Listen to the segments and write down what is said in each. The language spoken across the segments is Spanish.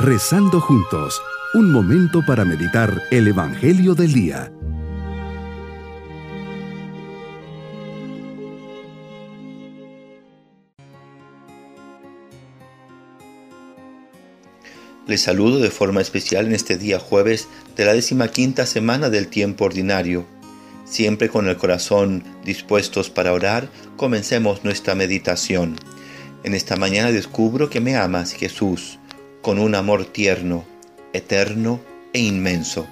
Rezando juntos, un momento para meditar el Evangelio del Día. Les saludo de forma especial en este día jueves de la décima quinta semana del tiempo ordinario. Siempre con el corazón dispuestos para orar, comencemos nuestra meditación. En esta mañana descubro que me amas, Jesús con un amor tierno, eterno e inmenso.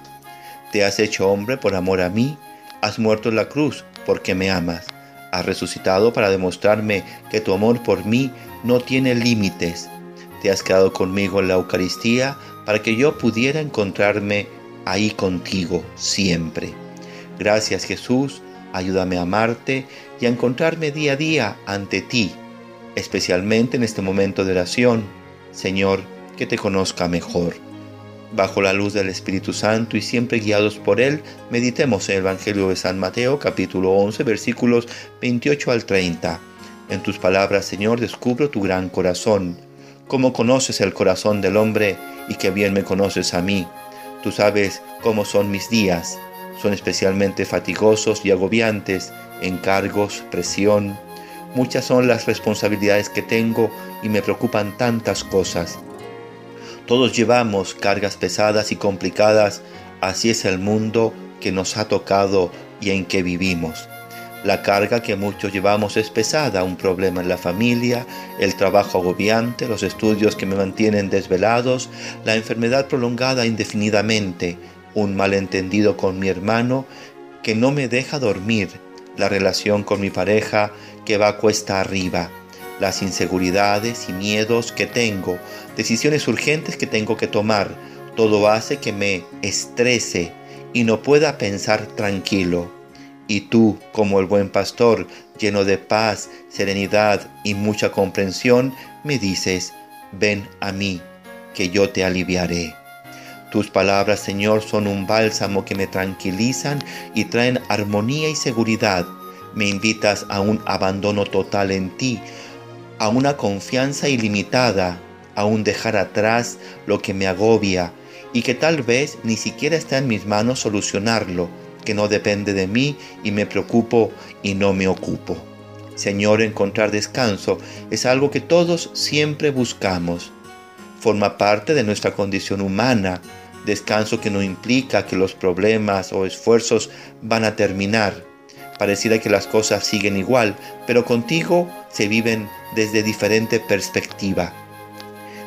Te has hecho hombre por amor a mí, has muerto en la cruz porque me amas, has resucitado para demostrarme que tu amor por mí no tiene límites. Te has quedado conmigo en la Eucaristía para que yo pudiera encontrarme ahí contigo siempre. Gracias Jesús, ayúdame a amarte y a encontrarme día a día ante ti, especialmente en este momento de oración. Señor, que te conozca mejor. Bajo la luz del Espíritu Santo y siempre guiados por Él, meditemos en el Evangelio de San Mateo capítulo 11 versículos 28 al 30. En tus palabras, Señor, descubro tu gran corazón. Cómo conoces el corazón del hombre y que bien me conoces a mí. Tú sabes cómo son mis días. Son especialmente fatigosos y agobiantes, encargos, presión. Muchas son las responsabilidades que tengo y me preocupan tantas cosas. Todos llevamos cargas pesadas y complicadas, así es el mundo que nos ha tocado y en que vivimos. La carga que muchos llevamos es pesada, un problema en la familia, el trabajo agobiante, los estudios que me mantienen desvelados, la enfermedad prolongada indefinidamente, un malentendido con mi hermano que no me deja dormir, la relación con mi pareja que va cuesta arriba las inseguridades y miedos que tengo, decisiones urgentes que tengo que tomar, todo hace que me estrese y no pueda pensar tranquilo. Y tú, como el buen pastor, lleno de paz, serenidad y mucha comprensión, me dices, ven a mí, que yo te aliviaré. Tus palabras, Señor, son un bálsamo que me tranquilizan y traen armonía y seguridad. Me invitas a un abandono total en ti, a una confianza ilimitada, a un dejar atrás lo que me agobia y que tal vez ni siquiera está en mis manos solucionarlo, que no depende de mí y me preocupo y no me ocupo. Señor, encontrar descanso es algo que todos siempre buscamos. Forma parte de nuestra condición humana, descanso que no implica que los problemas o esfuerzos van a terminar, Pareciera que las cosas siguen igual, pero contigo se viven desde diferente perspectiva.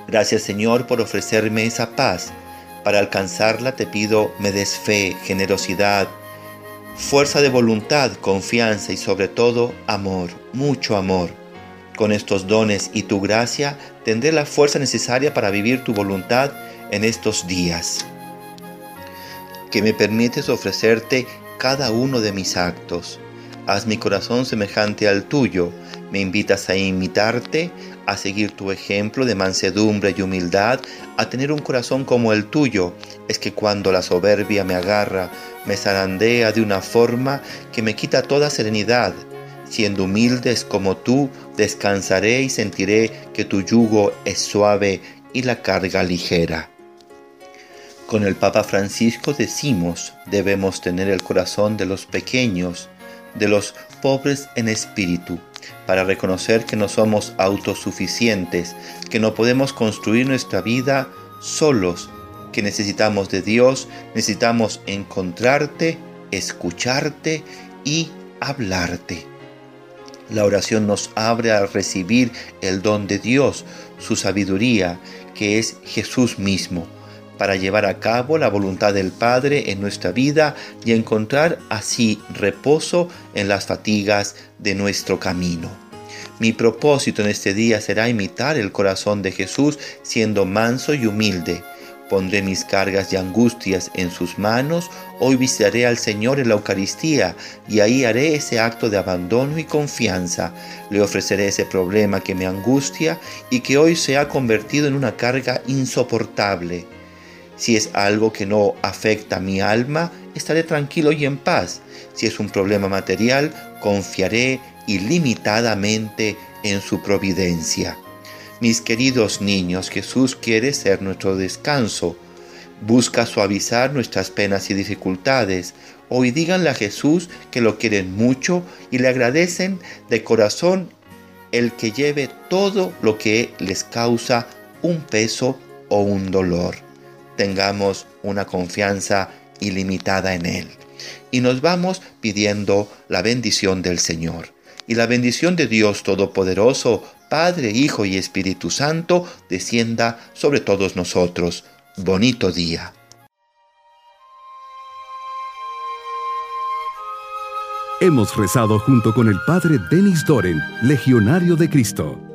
Gracias Señor por ofrecerme esa paz. Para alcanzarla te pido me des fe, generosidad, fuerza de voluntad, confianza y sobre todo amor, mucho amor. Con estos dones y tu gracia tendré la fuerza necesaria para vivir tu voluntad en estos días. Que me permites ofrecerte cada uno de mis actos. Haz mi corazón semejante al tuyo. Me invitas a imitarte, a seguir tu ejemplo de mansedumbre y humildad, a tener un corazón como el tuyo. Es que cuando la soberbia me agarra, me zarandea de una forma que me quita toda serenidad. Siendo humildes como tú, descansaré y sentiré que tu yugo es suave y la carga ligera. Con el Papa Francisco decimos, debemos tener el corazón de los pequeños, de los pobres en espíritu, para reconocer que no somos autosuficientes, que no podemos construir nuestra vida solos, que necesitamos de Dios, necesitamos encontrarte, escucharte y hablarte. La oración nos abre a recibir el don de Dios, su sabiduría, que es Jesús mismo para llevar a cabo la voluntad del Padre en nuestra vida y encontrar así reposo en las fatigas de nuestro camino. Mi propósito en este día será imitar el corazón de Jesús siendo manso y humilde. Pondré mis cargas y angustias en sus manos, hoy visitaré al Señor en la Eucaristía y ahí haré ese acto de abandono y confianza. Le ofreceré ese problema que me angustia y que hoy se ha convertido en una carga insoportable. Si es algo que no afecta a mi alma, estaré tranquilo y en paz. Si es un problema material, confiaré ilimitadamente en su providencia. Mis queridos niños, Jesús quiere ser nuestro descanso. Busca suavizar nuestras penas y dificultades. Hoy díganle a Jesús que lo quieren mucho y le agradecen de corazón el que lleve todo lo que les causa un peso o un dolor. Tengamos una confianza ilimitada en Él. Y nos vamos pidiendo la bendición del Señor. Y la bendición de Dios Todopoderoso, Padre, Hijo y Espíritu Santo, descienda sobre todos nosotros. Bonito día. Hemos rezado junto con el Padre Denis Doren, Legionario de Cristo.